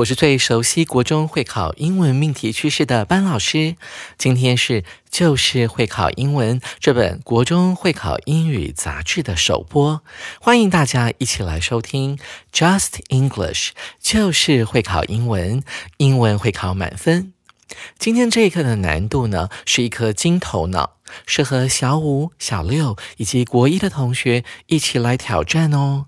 我是最熟悉国中会考英文命题趋势的班老师。今天是就是会考英文这本国中会考英语杂志的首播，欢迎大家一起来收听 Just English，就是会考英文，英文会考满分。今天这一课的难度呢，是一颗金头脑。适合小五、小六以及国一的同学一起来挑战哦。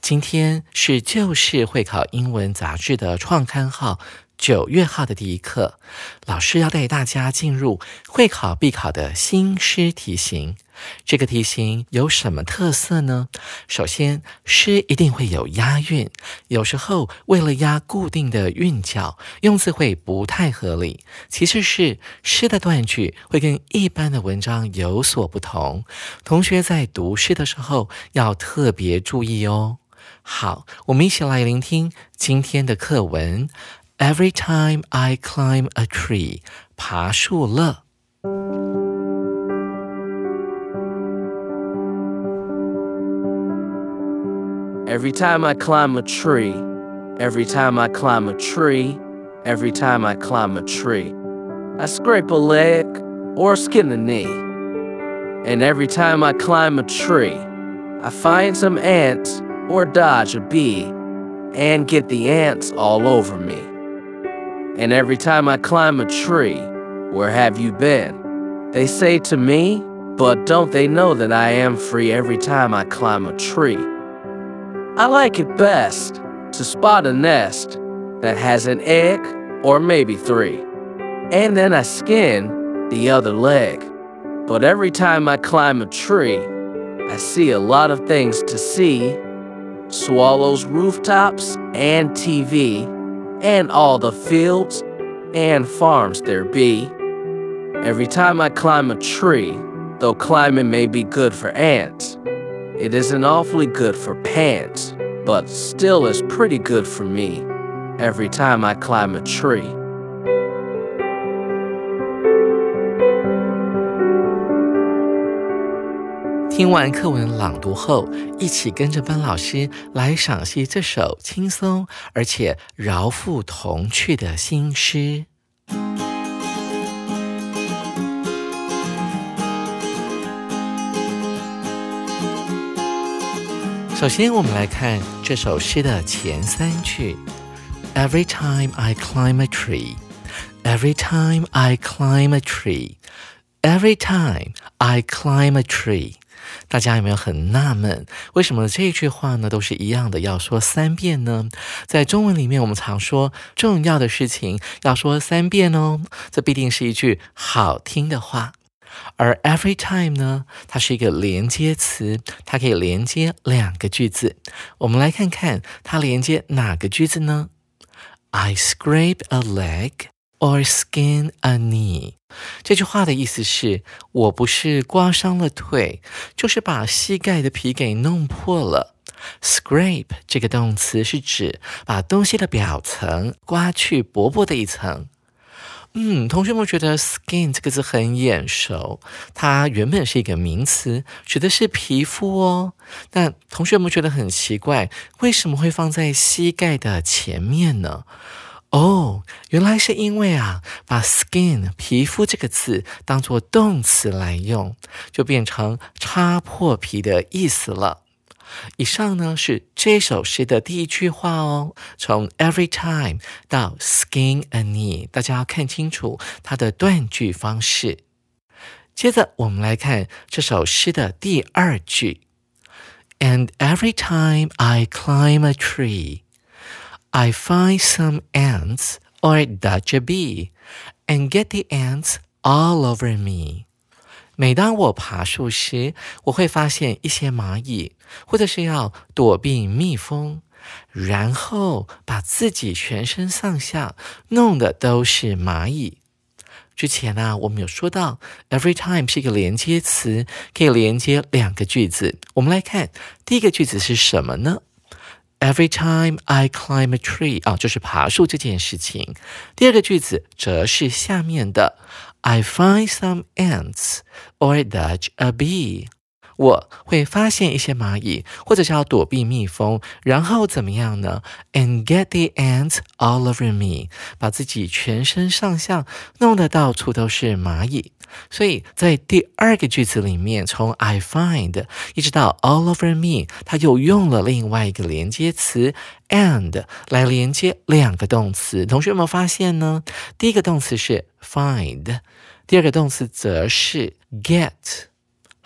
今天是旧式会考英文杂志的创刊号。九月号的第一课，老师要带大家进入会考必考的新诗题型。这个题型有什么特色呢？首先，诗一定会有押韵，有时候为了押固定的韵脚，用字会不太合理。其次是诗的断句会跟一般的文章有所不同，同学在读诗的时候要特别注意哦。好，我们一起来聆听今天的课文。Every time I climb a tree，爬树乐。Every time I climb a tree, every time I climb a tree, every time I climb a tree, I scrape a leg or skin a knee. And every time I climb a tree, I find some ants or dodge a bee and get the ants all over me. And every time I climb a tree, where have you been? They say to me, but don't they know that I am free every time I climb a tree? I like it best to spot a nest that has an egg or maybe three. And then I skin the other leg. But every time I climb a tree, I see a lot of things to see swallows, rooftops, and TV and all the fields and farms there be. Every time I climb a tree, though climbing may be good for ants, it isn't awfully good for pants, but still is pretty good for me every time I climb a tree. 首。先，我们来看这首诗的前三句：Every time I climb a tree, every time I climb a tree, every time I climb a tree。大家有没有很纳闷，为什么这句话呢都是一样的，要说三遍呢？在中文里面，我们常说重要的事情要说三遍哦，这必定是一句好听的话。而 every time 呢，它是一个连接词，它可以连接两个句子。我们来看看它连接哪个句子呢？I scrape a leg。Or skin a knee，这句话的意思是我不是刮伤了腿，就是把膝盖的皮给弄破了。Scrape 这个动词是指把东西的表层刮去薄薄的一层。嗯，同学们觉得 skin 这个字很眼熟，它原本是一个名词，指的是皮肤哦。但同学们觉得很奇怪，为什么会放在膝盖的前面呢？哦，原来是因为啊，把 skin 皮肤这个字当做动词来用，就变成擦破皮的意思了。以上呢是这首诗的第一句话哦，从 every time 到 skin a knee，大家要看清楚它的断句方式。接着我们来看这首诗的第二句 And every time I climb a tree, I find some ants or dodge a bee and get the ants all over me. 每当我爬树时，我会发现一些蚂蚁，或者是要躲避蜜蜂，然后把自己全身上下弄的都是蚂蚁。之前呢，我们有说到，every time 是一个连接词，可以连接两个句子。我们来看第一个句子是什么呢？Every time I climb a tree 啊，就是爬树这件事情。第二个句子则是下面的。I find some ants or dodge a bee。我会发现一些蚂蚁，或者是要躲避蜜蜂，然后怎么样呢？And get the ants all over me，把自己全身上下弄得到处都是蚂蚁。所以在第二个句子里面，从 I find 一直到 all over me，它又用了另外一个连接词 and 来连接两个动词。同学有没有发现呢？第一个动词是 find，第二个动词则是 get。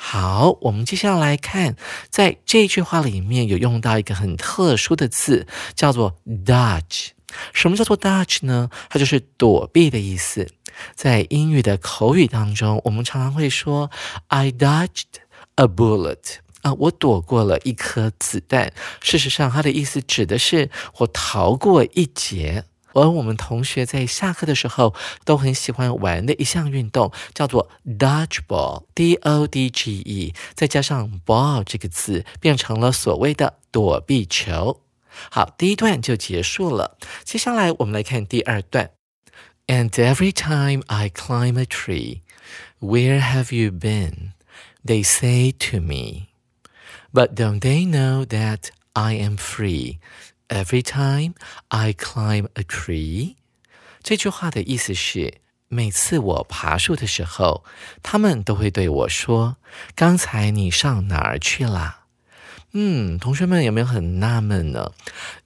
好，我们接下来看，在这句话里面有用到一个很特殊的字，叫做 dodge。什么叫做 dodge 呢？它就是躲避的意思。在英语的口语当中，我们常常会说 I dodged a bullet 啊，我躲过了一颗子弹。事实上，它的意思指的是我逃过一劫。而我们同学在下课的时候都很喜欢玩的一项运动叫做 dodgeball，d o d g e，再加上 ball 这个字，变成了所谓的躲避球。好，第一段就结束了。接下来我们来看第二段。And every time I climb a tree, where have you been? They say to me. But don't they know that I am free every time I climb a tree? 这句话的意思是，每次我爬树的时候，他们都会对我说：“刚才你上哪儿去了？”嗯，同学们有没有很纳闷呢？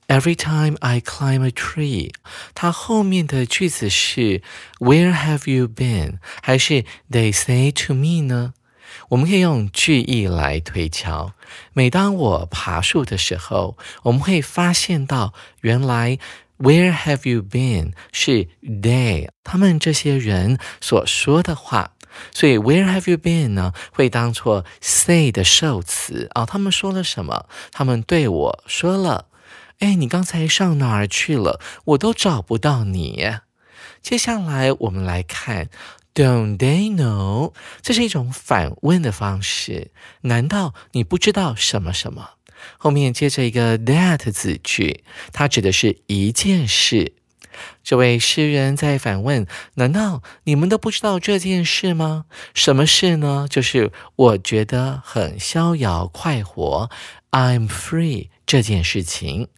Every time I climb a tree，它后面的句子是 Where have you been？还是 They say to me 呢？ 我们可以用句意来推敲。每当我爬树的时候，我们会发现到，原来 Where have you been 是 they 他们这些人所说的话。所以 Where have you been 呢？会当做 say 的受词啊。他们说了什么？他们对我说了。哎，你刚才上哪儿去了？我都找不到你。接下来我们来看，Don't they know？这是一种反问的方式。难道你不知道什么什么？后面接着一个 that 字句，它指的是一件事。这位诗人在反问：难道你们都不知道这件事吗？什么事呢？就是我觉得很逍遥快活，I'm free 这件事情。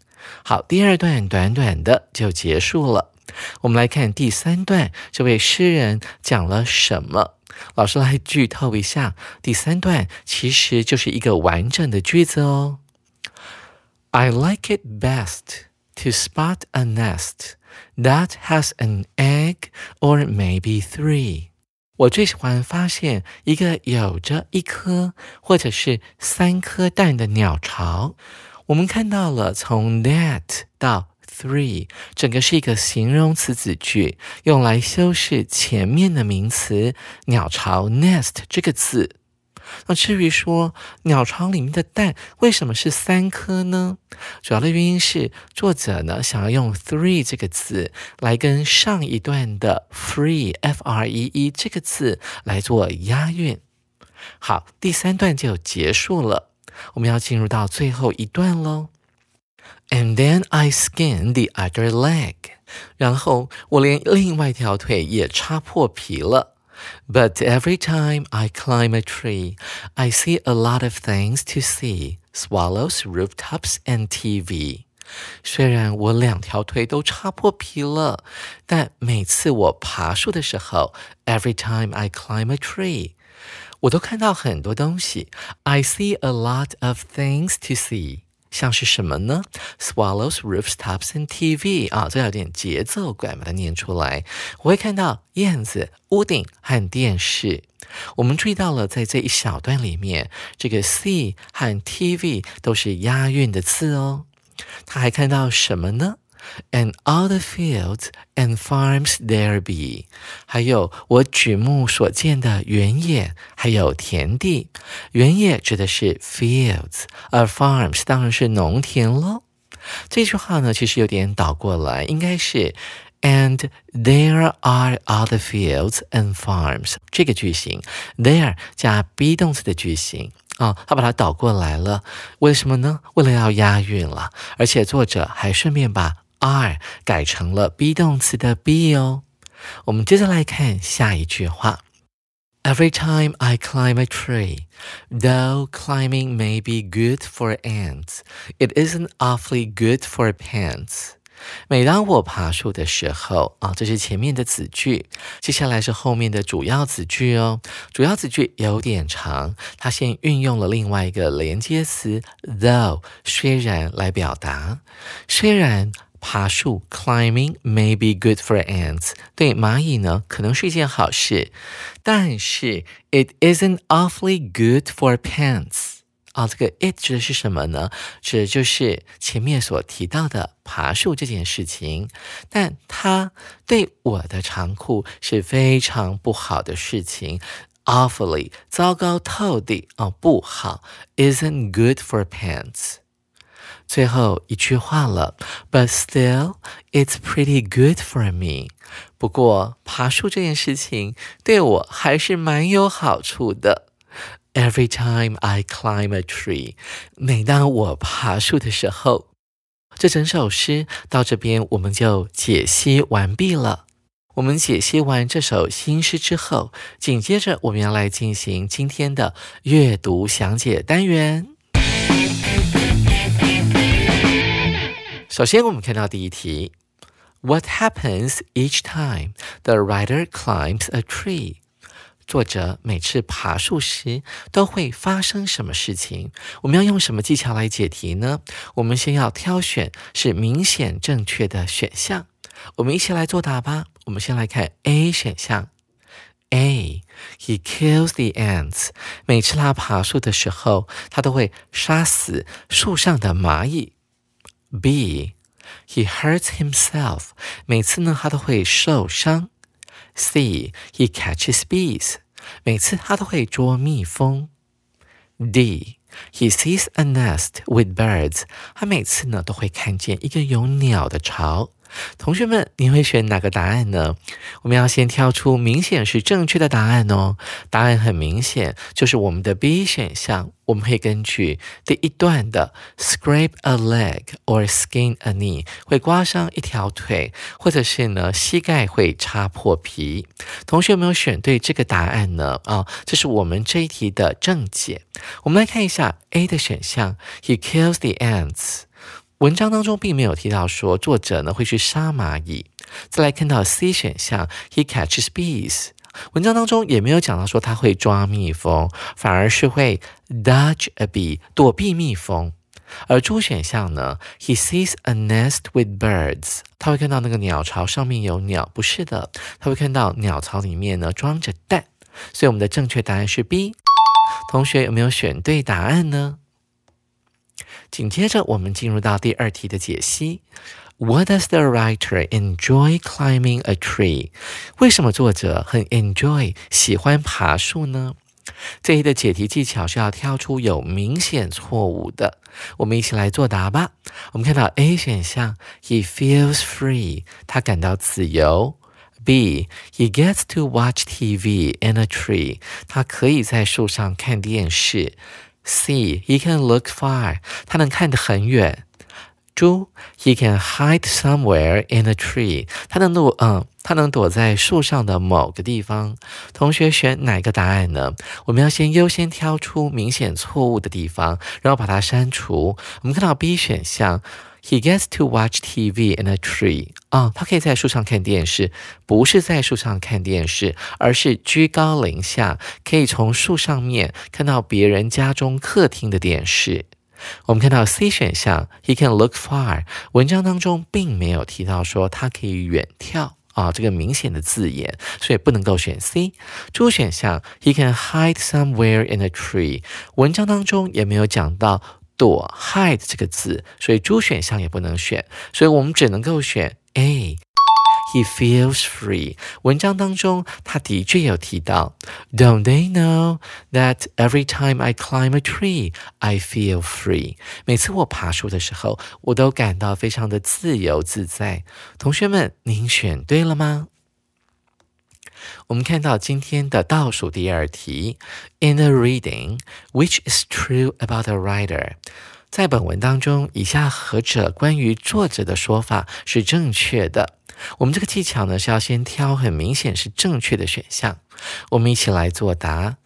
好，第二段短短的就结束了。我们来看第三段，这位诗人讲了什么？老师来剧透一下，第三段其实就是一个完整的句子哦。I like it best to spot a nest that has an egg or maybe three。我最喜欢发现一个有着一颗或者是三颗蛋的鸟巢。我们看到了从 that 到 three，整个是一个形容词子句，用来修饰前面的名词鸟巢 nest 这个字。那至于说鸟巢里面的蛋为什么是三颗呢？主要的原因是作者呢想要用 three 这个字来跟上一段的 free f r e e 这个字来做押韵。好，第三段就结束了。我们要进入到最后一段喽。And then I skin the other leg，然后我连另外一条腿也插破皮了。But every time I climb a tree, I see a lot of things to see: swallows, rooftops, and TV. 虽然我两条腿都插破皮了，但每次我爬树的时候，every time I climb a tree，我都看到很多东西。I see a lot of things to see。 像是什么呢？Swallows, rooftops and TV 啊，这有点节奏感，把它念出来。我会看到燕子、屋顶和电视。我们注意到了，在这一小段里面，这个 c 和 TV 都是押韵的字哦。他还看到什么呢？And all the fields and farms there be，还有我举目所见的原野，还有田地。原野指的是 fields，而 farms 当然是农田喽。这句话呢，其实有点倒过来，应该是。And there are other fields and farms。这个句型，there 加 be 动词的句型啊，他把它倒过来了。为什么呢？为了要押韵了，而且作者还顺便把 are 改成了 be 动词的 be 哦。我们接着来看下一句话。Every time I climb a tree, though climbing may be good for ants, it isn't awfully good for pants. 每当我爬树的时候啊，这是前面的子句，接下来是后面的主要子句哦。主要子句有点长，它先运用了另外一个连接词 though，虽然来表达。虽然爬树 climbing may be good for ants，对蚂蚁呢可能是一件好事，但是 it isn't awfully good for pants。啊，这个 it 指的是什么呢？指的就是前面所提到的爬树这件事情，但它对我的长裤是非常不好的事情，awfully 糟糕透底哦，不好，isn't good for pants。 最后一句话了，But still it's pretty good for me。不过爬树这件事情对我还是蛮有好处的。Every time I climb a tree，每当我爬树的时候，这整首诗到这边我们就解析完毕了。我们解析完这首新诗之后，紧接着我们要来进行今天的阅读详解单元。首先，我们看到第一题：What happens each time the writer climbs a tree？作者每次爬树时都会发生什么事情？我们要用什么技巧来解题呢？我们先要挑选是明显正确的选项。我们一起来作答吧。我们先来看 A 选项。A，He kills the ants。每次他爬树的时候，他都会杀死树上的蚂蚁。B，He hurts himself。每次呢，他都会受伤。C. He catches bees. 每次他都会捉蜜蜂。D. He sees a nest with birds. 他每次呢都会看见一个有鸟的巢。 同学们，你会选哪个答案呢？我们要先挑出明显是正确的答案哦。答案很明显，就是我们的 B 选项。我们可以根据第一段的 scrape a leg or skin a knee 会刮伤一条腿，或者是呢膝盖会擦破皮。同学有没有选对这个答案呢？啊，这是我们这一题的正解。我们来看一下 A 的选项，He kills the ants。文章当中并没有提到说作者呢会去杀蚂蚁。再来看到 C 选项，He catches bees。文章当中也没有讲到说他会抓蜜蜂，反而是会 dodge a bee，躲避蜜蜂。而 D 选项呢，He sees a nest with birds。他会看到那个鸟巢上面有鸟，不是的，他会看到鸟巢里面呢装着蛋。所以我们的正确答案是 B。同学有没有选对答案呢？紧接着，我们进入到第二题的解析。What does the writer enjoy climbing a tree？为什么作者很 enjoy 喜欢爬树呢？这一的解题技巧是要挑出有明显错误的。我们一起来作答吧。我们看到 A 选项，He feels free，他感到自由。B，He gets to watch TV in a tree，他可以在树上看电视。C. He can look far. 他能看得很远。猪 He can hide somewhere in a tree. 他能躲，嗯，他能躲在树上的某个地方。同学选哪个答案呢？我们要先优先挑出明显错误的地方，然后把它删除。我们看到 B 选项。He gets to watch TV in a tree. 啊，他可以在树上看电视，不是在树上看电视，而是居高临下，可以从树上面看到别人家中客厅的电视。我们看到 C 选项，He can look far。文章当中并没有提到说他可以远眺啊，这个明显的字眼，所以不能够选 C。猪选项，He can hide somewhere in a tree。文章当中也没有讲到躲 hide 这个字，所以猪选项也不能选，所以我们只能够选 A。He feels free。文章当中，他的确有提到，Don't they know that every time I climb a tree, I feel free？每次我爬树的时候，我都感到非常的自由自在。同学们，您选对了吗？我们看到今天的倒数第二题，In the reading, which is true about the writer？在本文当中，以下何者关于作者的说法是正确的？我们这个技巧呢，是要先挑很明显是正确的选项。我们一起来作答。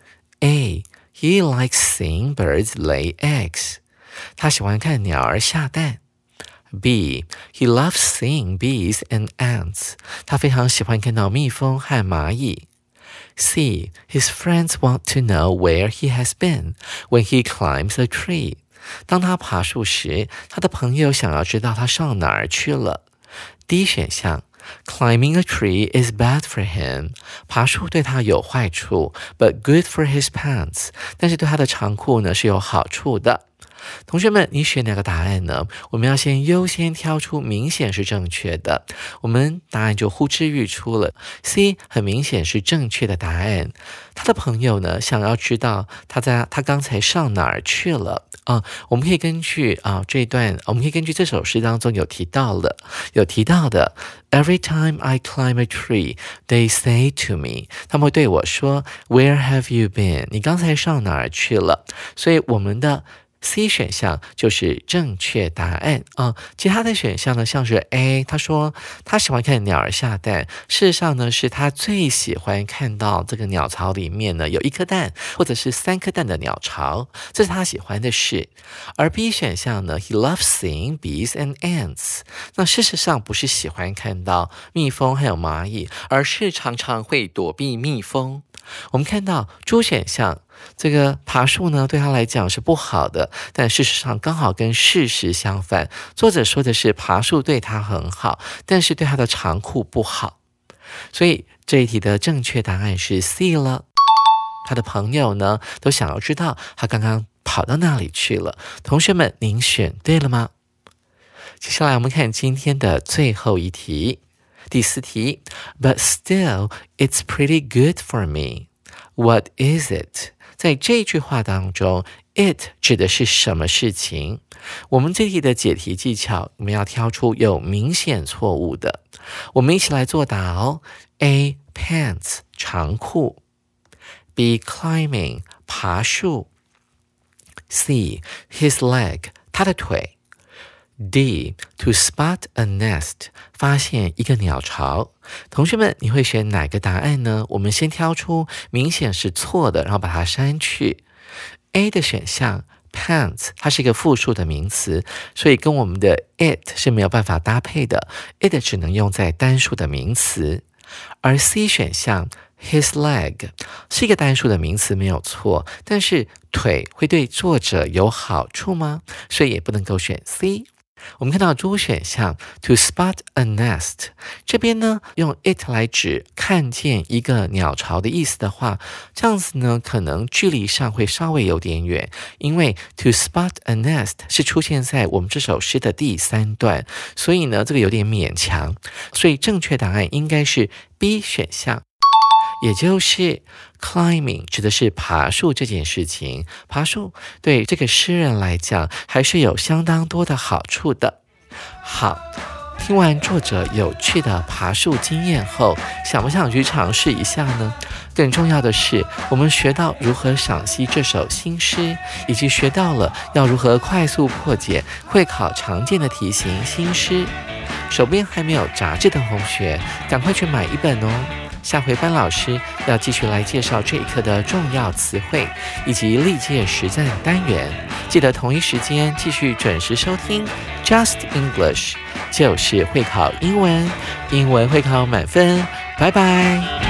A. He likes seeing birds lay eggs. 他喜欢看鸟儿下蛋。B. He loves seeing bees and ants. 他非常喜欢看到蜜蜂和蚂蚁。C. His friends want to know where he has been when he climbs a tree. 当他爬树时，他的朋友想要知道他上哪儿去了。D 选项，Climbing a tree is bad for him。爬树对他有坏处，but good for his pants。但是对他的长裤呢是有好处的。 同学们，你选哪个答案呢？我们要先优先挑出明显是正确的，我们答案就呼之欲出了。C 很明显是正确的答案。他的朋友呢，想要知道他在他刚才上哪儿去了啊？我们可以根据啊这段，我们可以根据这首诗当中有提到了，有提到的。Every time I climb a tree, they say to me，他们会对我说，Where have you been？你刚才上哪儿去了？所以我们的。C 选项就是正确答案啊！其他的选项呢，像是 A，他说他喜欢看鸟儿下蛋，事实上呢，是他最喜欢看到这个鸟巢里面呢有一颗蛋或者是三颗蛋的鸟巢，这是他喜欢的事。而 B 选项呢，He loves seeing bees and ants，那事实上不是喜欢看到蜜蜂还有蚂蚁，而是常常会躲避蜜蜂。我们看到猪选项。这个爬树呢，对他来讲是不好的，但事实上刚好跟事实相反。作者说的是爬树对他很好，但是对他的长裤不好。所以这一题的正确答案是 C 了。他的朋友呢，都想要知道他刚刚跑到哪里去了。同学们，您选对了吗？接下来我们看今天的最后一题，第四题。But still, it's pretty good for me. What is it? 在这句话当中，it 指的是什么事情？我们这里的解题技巧，我们要挑出有明显错误的。我们一起来作答哦。A pants 长裤，B climbing 爬树，C his leg 他的腿。D to spot a nest 发现一个鸟巢，同学们，你会选哪个答案呢？我们先挑出明显是错的，然后把它删去。A 的选项 pants 它是一个复数的名词，所以跟我们的 it 是没有办法搭配的，it 只能用在单数的名词。而 C 选项 his leg 是一个单数的名词，没有错，但是腿会对作者有好处吗？所以也不能够选 C。我们看到猪选项 to spot a nest，这边呢用 it 来指看见一个鸟巢的意思的话，这样子呢可能距离上会稍微有点远，因为 to spot a nest 是出现在我们这首诗的第三段，所以呢这个有点勉强，所以正确答案应该是 B 选项。也就是 climbing 指的是爬树这件事情，爬树对这个诗人来讲还是有相当多的好处的。好，听完作者有趣的爬树经验后，想不想去尝试一下呢？更重要的是，我们学到如何赏析这首新诗，以及学到了要如何快速破解会考常见的题型新诗。手边还没有杂志的同学，赶快去买一本哦。下回班老师要继续来介绍这一课的重要词汇以及历届实战单元，记得同一时间继续准时收听 Just English，就是会考英文，英文会考满分，拜拜。